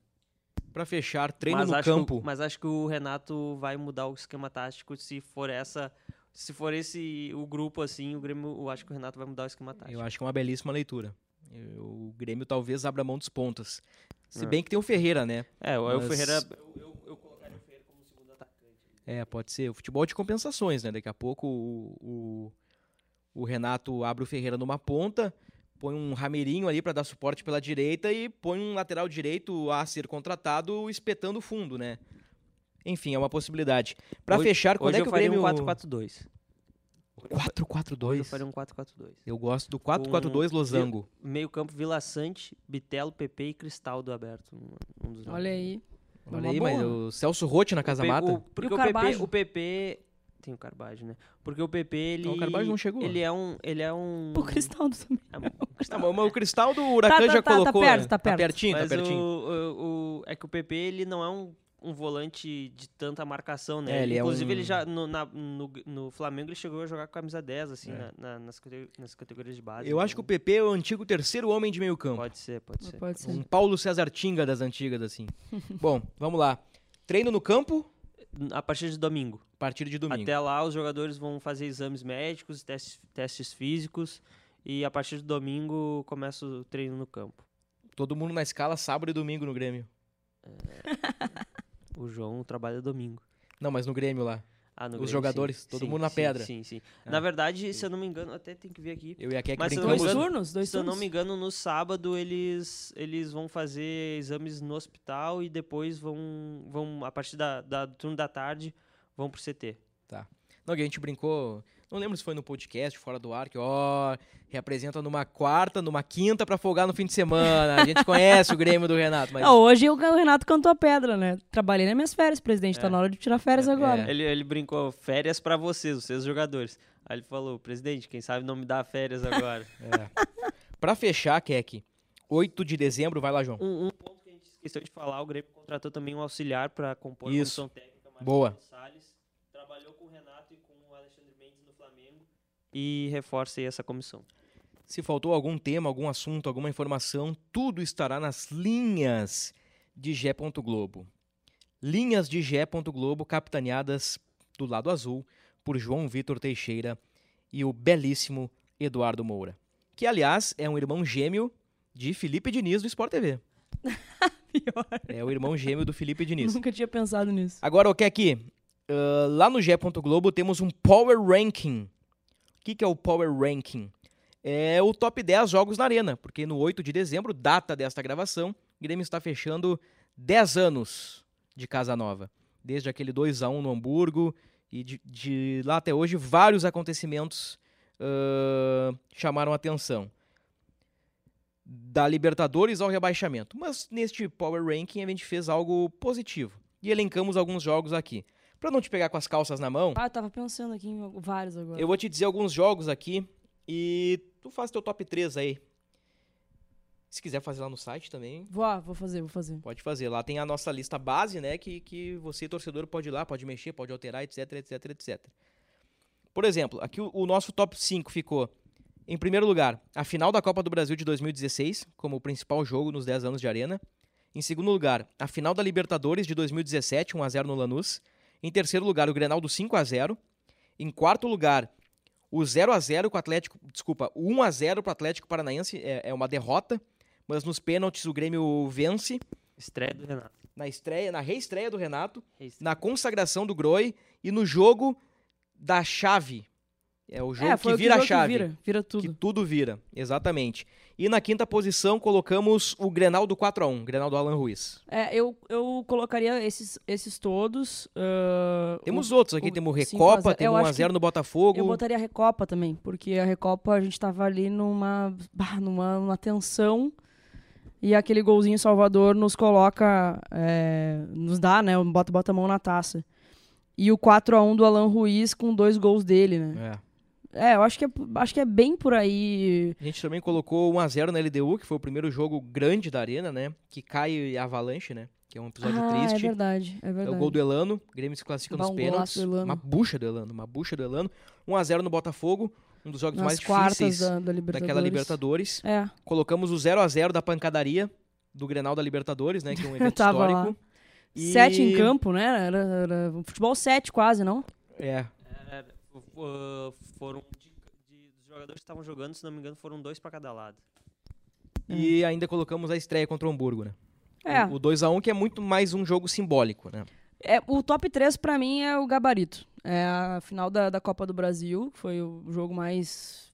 pra fechar, treino mas no que o- campo. mas acho que o Renato vai mudar o esquema tático se for essa. Se for esse o grupo assim, o Grêmio, eu acho que o Renato vai mudar o esquema tático. Eu acho que é uma belíssima leitura. Eu- O Grêmio talvez abra mão dos pontos. Se É. bem que tem o Ferreira, né? É, o El Mas- Ferreira. Eu, eu, eu colocaria o Ferreira como segundo atacante. É, pode ser. O futebol é de compensações, né? Daqui a pouco o, o, o Renato abre o Ferreira numa ponta, põe um Rameirinho ali pra dar suporte pela direita e põe um lateral direito a ser contratado espetando o fundo, né? Enfim, é uma possibilidade. Pra Hoje- fechar, quando Hoje é eu que o faria Grêmio... um 4-4-2. Hoje eu 4-4-2. faria um 4-4-2. Eu gosto do 4-4-2 Com- losango. Meio campo Vila Sante, Bitelo, PP e Cristaldo aberto. um- dos Olha aí. Olha aí, boa. mas o Celso Rotti na Casa Pe- Mata. o- porque o o, PP, o PP tem o Carbajo, né? Porque o PP ele Não, o Carbajo não chegou. Ele é um, ele é um O Cristaldo também. É, o Tá, Cristaldo. mas o Cristal do Huracan Tá, tá, já tá, tá colocou. perto, né? tá perto. pertinho, tá Mas pertinho. o, o- o- é que o PP ele não é um, um volante de tanta marcação, né? É, ele é Inclusive um- ele já no, na- no, no Flamengo ele chegou a jogar com a camisa 10 assim, É. na- na- nas, cate- nas categorias de base. Eu acho que o então PP é o antigo terceiro homem de meio campo. pode ser, pode ser. Pode ser. Um Paulo César Tinga das antigas, assim. Bom, vamos lá. Treino no campo, A partir de domingo. a partir de domingo. Até lá os jogadores vão fazer exames médicos, testes, testes físicos e a partir de domingo começa o treino no campo. Todo mundo na escala sábado e domingo no Grêmio. O João trabalha domingo. Não, mas no Grêmio lá. Ah, no Os Grêmio, jogadores, sim, todo sim, mundo na sim, pedra. Sim, sim. É. Na verdade, se eu não me engano, até tem que ver aqui. Eu e a Keck Mas se eu não Dois me brincamos. engano- turnos? Dois Se eu não me engano, no sábado eles, eles vão fazer exames no hospital e depois vão, vão a partir da, da- do turno da tarde, vão pro CT. Não, que a gente brincou. Não lembro se foi no podcast, fora do ar, que ó, representa numa quarta, numa quinta pra folgar no fim de semana. A gente conhece o Grêmio do Renato, mas. Não, hoje o Renato cantou a pedra, né? Trabalhei nas minhas férias, presidente. Tá É. na hora de tirar férias É, agora. é. Ele, ele brincou, férias pra vocês, vocês jogadores. Aí ele falou, presidente, quem sabe não me dá férias agora. É. Pra fechar, Keck, 8 de dezembro, vai lá, João. um, um ponto que a gente esqueceu de falar, o Grêmio contratou também um auxiliar pra compor Isso. a comissão técnica. Marcelo Boa. Salles, trabalhou com o Renato e com o Alexandre Mendes no Flamengo e reforça aí essa comissão. Se faltou algum tema, algum assunto, alguma informação, tudo estará nas linhas de Gé. Globo. Linhas de Gé. Globo capitaneadas do lado azul por João Vitor Teixeira e o belíssimo Eduardo Moura. Que, aliás, é um irmão gêmeo de Felipe Diniz do Sport TV. Pior. É o irmão gêmeo do Felipe Diniz. Nunca tinha pensado nisso. Agora, o que aqui? Ah, lá no Gé. Globo temos um Power Ranking. O que, que é o Power Ranking? É o top 10 jogos na Arena, porque no 8 de dezembro, data desta gravação, o Grêmio está fechando 10 anos de Casa Nova. Desde aquele 2 a 1 no Hamburgo e de, de lá até hoje vários acontecimentos uh, chamaram atenção. Da Libertadores ao rebaixamento. Mas neste Power Ranking a gente fez algo positivo. E elencamos alguns jogos aqui. Pra não te pegar com as calças na mão, Ah, eu tava pensando aqui em vários agora. eu vou te dizer alguns jogos aqui e tu faz teu top 3 aí. Se quiser fazer lá no site também, Vou, ah, vou fazer, vou fazer. pode fazer. Lá tem a nossa lista base, né? Que, que você, torcedor, pode ir lá, pode mexer, pode alterar, etc, etc, etc. Por exemplo, aqui o, o nosso top 5 ficou, em primeiro lugar, a final da Copa do Brasil de 2016, como o principal jogo nos 10 anos de Arena. Em segundo lugar, a final da Libertadores de 2017, 1x0 no Lanús. Em terceiro lugar, o Grenal do 5x0. Em quarto lugar, o 0x0 com o Atlético. Desculpa, o 1x0 para o Atlético Paranaense é, é uma derrota, mas nos pênaltis o Grêmio vence. Estreia do Renato. Na estreia, na reestreia do Renato, Reestreia. na consagração do Groi e no jogo da chave. É o jogo é, que vira jogo a chave. Que vira, vira tudo. Que tudo vira, exatamente. E na quinta posição colocamos o Grenal do 4x1, Grenal do Alan Ruiz. É, eu, eu colocaria esses, esses todos. ah, Temos o- outros aqui, o temos o 5 a 0. Recopa, temos Eu acho que 1x0 no Botafogo. Eu botaria a Recopa também, porque a Recopa a gente tava ali numa, bah, numa, numa tensão. E aquele golzinho Salvador nos coloca, é, nos dá, né? Bota, bota a mão na taça. E o 4x1 do Alan Ruiz com dois gols dele, né? É. É, eu acho que é, acho que é bem por aí. A gente também colocou 1x0 na LDU, que foi o primeiro jogo grande da arena, né? Que cai a Avalanche, né? Que é um episódio ah, triste. é verdade, é É verdade. o gol do Elano, o Grêmio se classifica nos um pênaltis. Uma bucha do Elano, uma bucha do Elano. 1x0 no Botafogo, um dos jogos Nas mais difíceis da, da Libertadores. daquela Libertadores. É, Colocamos o 0x0 da pancadaria do Grenal da Libertadores, né? Que é um evento tava lá. histórico. E- sete em campo, né? Era, era um futebol sete quase, não? É, F- foram de, de- dos jogadores que estavam jogando, se não me engano, foram dois pra cada lado. E ainda colocamos a estreia contra o Hamburgo, né? É. O, o 2x1 que é muito mais um jogo simbólico, né? É, o top 3 pra mim é o gabarito. É a final da, da Copa do Brasil, foi o jogo mais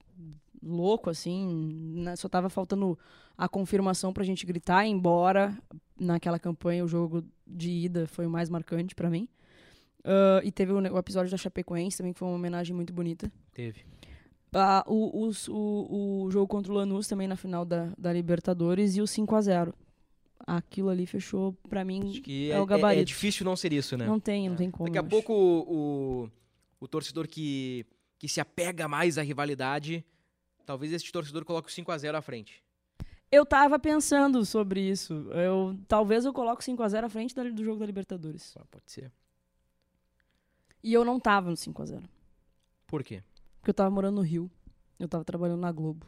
louco, assim. né? Só tava faltando a confirmação pra gente gritar, embora naquela campanha o jogo de ida foi o mais marcante pra mim. Ah, e teve o, o episódio da Chapecoense também, que foi uma homenagem muito bonita. Teve. Ah, o, o, o jogo contra o Lanús também na final da, da Libertadores e o 5 a 0 Aquilo ali fechou, pra mim, Acho que é, é, o é- gabarito. é difícil não ser isso, né? Não tem, não tem como. Daqui a pouco o, o, torcedor que, que se apega mais à rivalidade, talvez este torcedor coloque o 5x0 à frente. Eu tava pensando sobre isso. Eu, talvez eu coloque 5x0 à frente da- do jogo da Libertadores. Ah, Pode ser. E eu não tava no 5x0. Por quê? Porque eu tava morando no Rio. Eu tava trabalhando na Globo.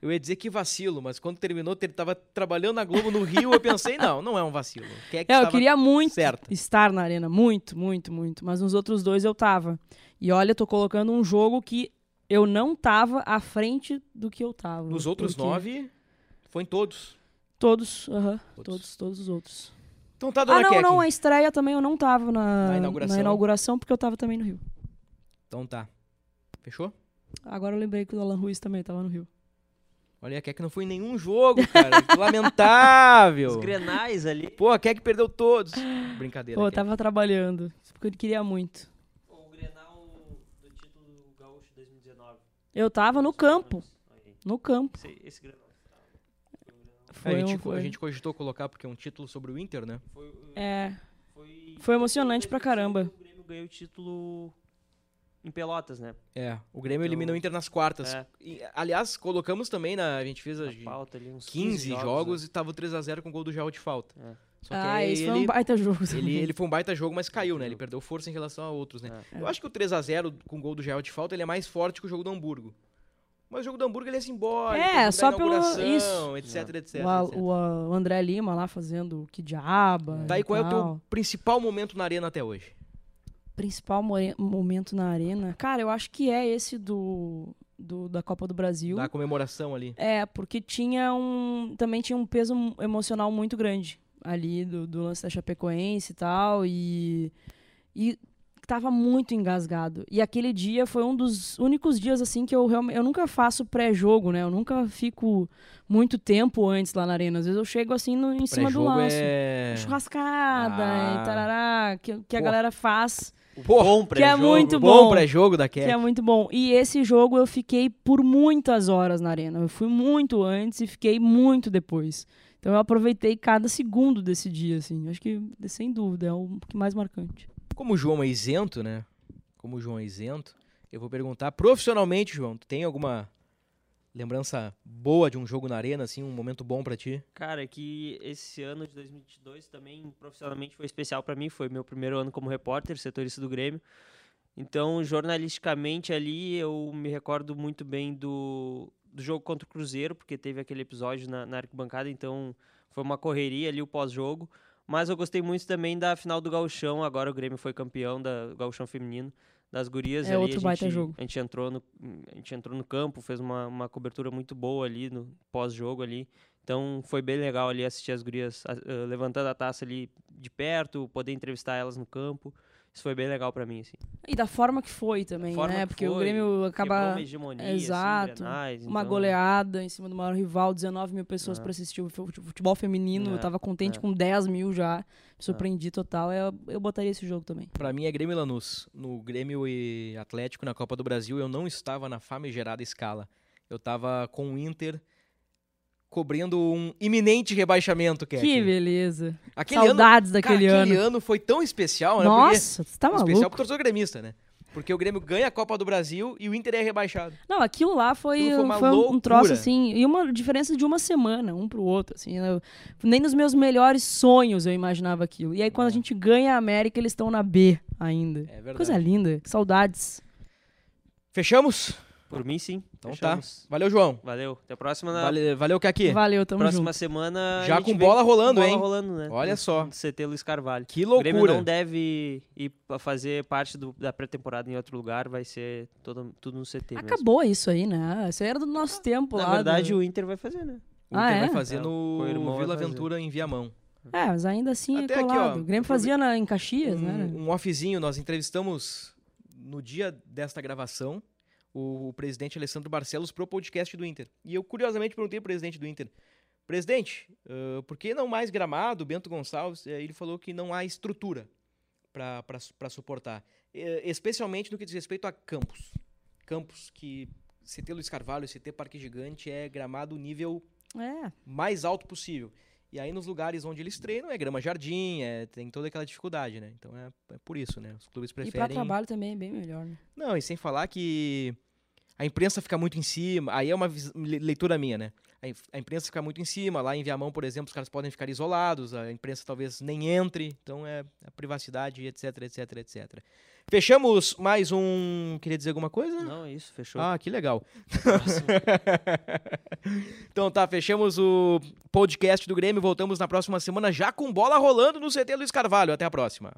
Eu ia dizer que vacilo, mas quando terminou, ele tava trabalhando na Globo no Rio, eu pensei, não, não é um vacilo. Quem é que É, eu queria muito certa? estar na arena. Muito, muito, muito. Mas nos outros dois eu tava. E olha, tô colocando um jogo que eu não tava à frente do que eu tava. Nos outros Porque nove, foi em todos. Todos, aham. Todos. Todos, todos os outros. Então tá, Ah, dona não, Kek. não. A estreia também eu não tava na, Na inauguração. na inauguração, porque eu tava também no Rio. Então tá. Fechou? Agora eu lembrei que o Alan Ruiz também tava no Rio. Olha, a Kek não foi em nenhum jogo, cara. Que Lamentável. Os grenais ali. Pô, a Kek perdeu todos. Brincadeira. Pô, eu Kek. tava trabalhando. Porque ele queria muito. O Grenal do título Gaúcho 2019. Eu tava no campo. No campo. Esse, esse Grenal. A, Foi, gente, um- foi. a gente cogitou colocar porque é um título sobre o Inter, né? Foi, É, foi, foi emocionante pra caramba. O Grêmio ganhou o título em Pelotas, né? É, o Grêmio Então, elimina o Inter nas quartas. é. E, aliás, colocamos também na. A gente fez de pauta ali, uns 15 jogos, jogos. e tava o 3x0 com gol do Jael de falta. É. Só ah, esse foi um baita jogo. ele, ele foi um baita jogo, mas caiu, né? Ele perdeu força em relação a outros, né? É. Eu acho que o 3x0 com gol do Jael de falta ele é mais forte que o jogo do Hamburgo. Mas o jogo do Hamburgo ele é simbólico. É, o só pelo- isso. Etc, etc, o, a- etc. o, a- o André Lima lá fazendo que diaba. Tá, e qual é o tal. teu principal momento na arena até hoje? principal momento na arena? Cara, eu acho que é esse do, do- da Copa do Brasil. Da comemoração ali. É, porque tinha um. Também tinha um peso emocional muito grande ali do, do lance da Chapecoense e tal. E. E, tava muito engasgado. E aquele dia foi um dos únicos dias assim que eu realmente. Eu nunca faço pré-jogo, né? Eu nunca fico muito tempo antes lá na arena. Às vezes eu chego assim no, em cima do lance. é... Churrascada Ah. e tarará, que, que a galera faz. Pô, Bom que é pré-jogo. muito bom bom. pré-jogo da Que é Cat. muito bom. E esse jogo eu fiquei por muitas horas na arena. Eu fui muito antes e fiquei muito depois. Então eu aproveitei cada segundo desse dia, assim. Acho que, sem dúvida, é o que mais marcante. Como o João é isento, né? Como o João é isento, eu vou perguntar profissionalmente, João, tu tem alguma lembrança boa de um jogo na arena, assim, um momento bom pra ti? Cara, que esse ano de 2022 também profissionalmente foi especial pra mim, foi meu primeiro ano como repórter, setorista do Grêmio. Então, jornalisticamente ali, eu me recordo muito bem do, do jogo contra o Cruzeiro, porque teve aquele episódio na, na arquibancada, então foi uma correria ali o pós-jogo. Mas eu gostei muito também da final do Gauchão, agora o Grêmio foi campeão da Gauchão feminino, das gurias É ali, outro a baita gente, jogo. A gente entrou no, a gente entrou no campo, fez uma, uma cobertura muito boa ali no pós-jogo ali. Então foi bem legal ali assistir as gurias ah, levantando a taça ali de perto, poder entrevistar elas no campo. Isso foi bem legal pra mim, assim. E da forma que foi também, Forma né? que Porque o foi, Grêmio Quebrou acaba. uma hegemonia, assim, Exato. Grenais, Uma então- goleada em cima do maior rival, 19 mil pessoas É. pra assistir o fute- futebol feminino. eu É, tava contente é. com 10 mil já. Me surpreendi total. Eu, eu botaria esse jogo também. Pra mim é Grêmio e Lanús. No Grêmio e Atlético na Copa do Brasil, eu não estava na famigerada escala. Eu tava com o Inter cobrindo um iminente rebaixamento, Cat. Que beleza. Aquele Saudades ano, daquele cara, ano. Aquele ano foi tão especial, né? Nossa, você tá Porque, especial maluco? pro torcedor gremista, né? Porque o Grêmio ganha a Copa do Brasil e o Inter é rebaixado. Não, aquilo lá foi, Aquilo foi foi um- troço assim, e uma diferença de uma semana, um pro outro, assim. eu- nem nos meus melhores sonhos eu imaginava aquilo. E aí quando a gente ganha a América, eles estão na B ainda. É verdade. Coisa linda, saudades. Fechamos? Por mim, sim. Então Fechamos. tá. Valeu, João. Valeu. Até a próxima. Na Vale, valeu, Kaki. Valeu, tamo próxima junto. semana. Já com bola rolando, bola hein? rolando, né? Olha No- só. no CT Luiz Carvalho. Que O Grêmio loucura. não deve ir pra fazer parte do- da pré-temporada em outro lugar, vai ser todo, tudo no CT mesmo. Acabou isso aí, né? Isso aí era do nosso tempo Na lá. verdade, do- o Inter vai fazer, né? O Inter Ah, vai é? fazer É, no vai Vila fazer. Aventura em Viamão. É, mas ainda assim Até é aqui, colado. ó, o Grêmio fazia na, em Caxias, né? Um, um offzinho, nós entrevistamos no dia desta gravação o, o presidente Alessandro Barcelos pro podcast do Inter. E eu, curiosamente, perguntei pro presidente do Inter, presidente, ãh, por que não mais gramado, Bento Gonçalves? Eh, Ele falou que não há estrutura para suportar, Eh, especialmente no que diz respeito a campos. Campos que CT Luiz Carvalho, CT Parque Gigante é gramado nível É. mais alto possível. E aí nos lugares onde eles treinam é grama jardim, é, tem toda aquela dificuldade, né? Então é, é por isso, né? Os clubes E pra preferem. trabalho também é bem melhor, né? Não, e sem falar que a imprensa fica muito em cima. Aí é uma leitura minha, né? A imprensa fica muito em cima. Lá em Viamão, por exemplo, os caras podem ficar isolados. A imprensa talvez nem entre. Então é a privacidade, etc, etc, etc. Fechamos mais um. Queria dizer alguma coisa? Não, é isso, fechou. Ah, que legal. então tá, fechamos o podcast do Grêmio. Voltamos na próxima semana já com bola rolando no CT Luiz Carvalho. Até a próxima.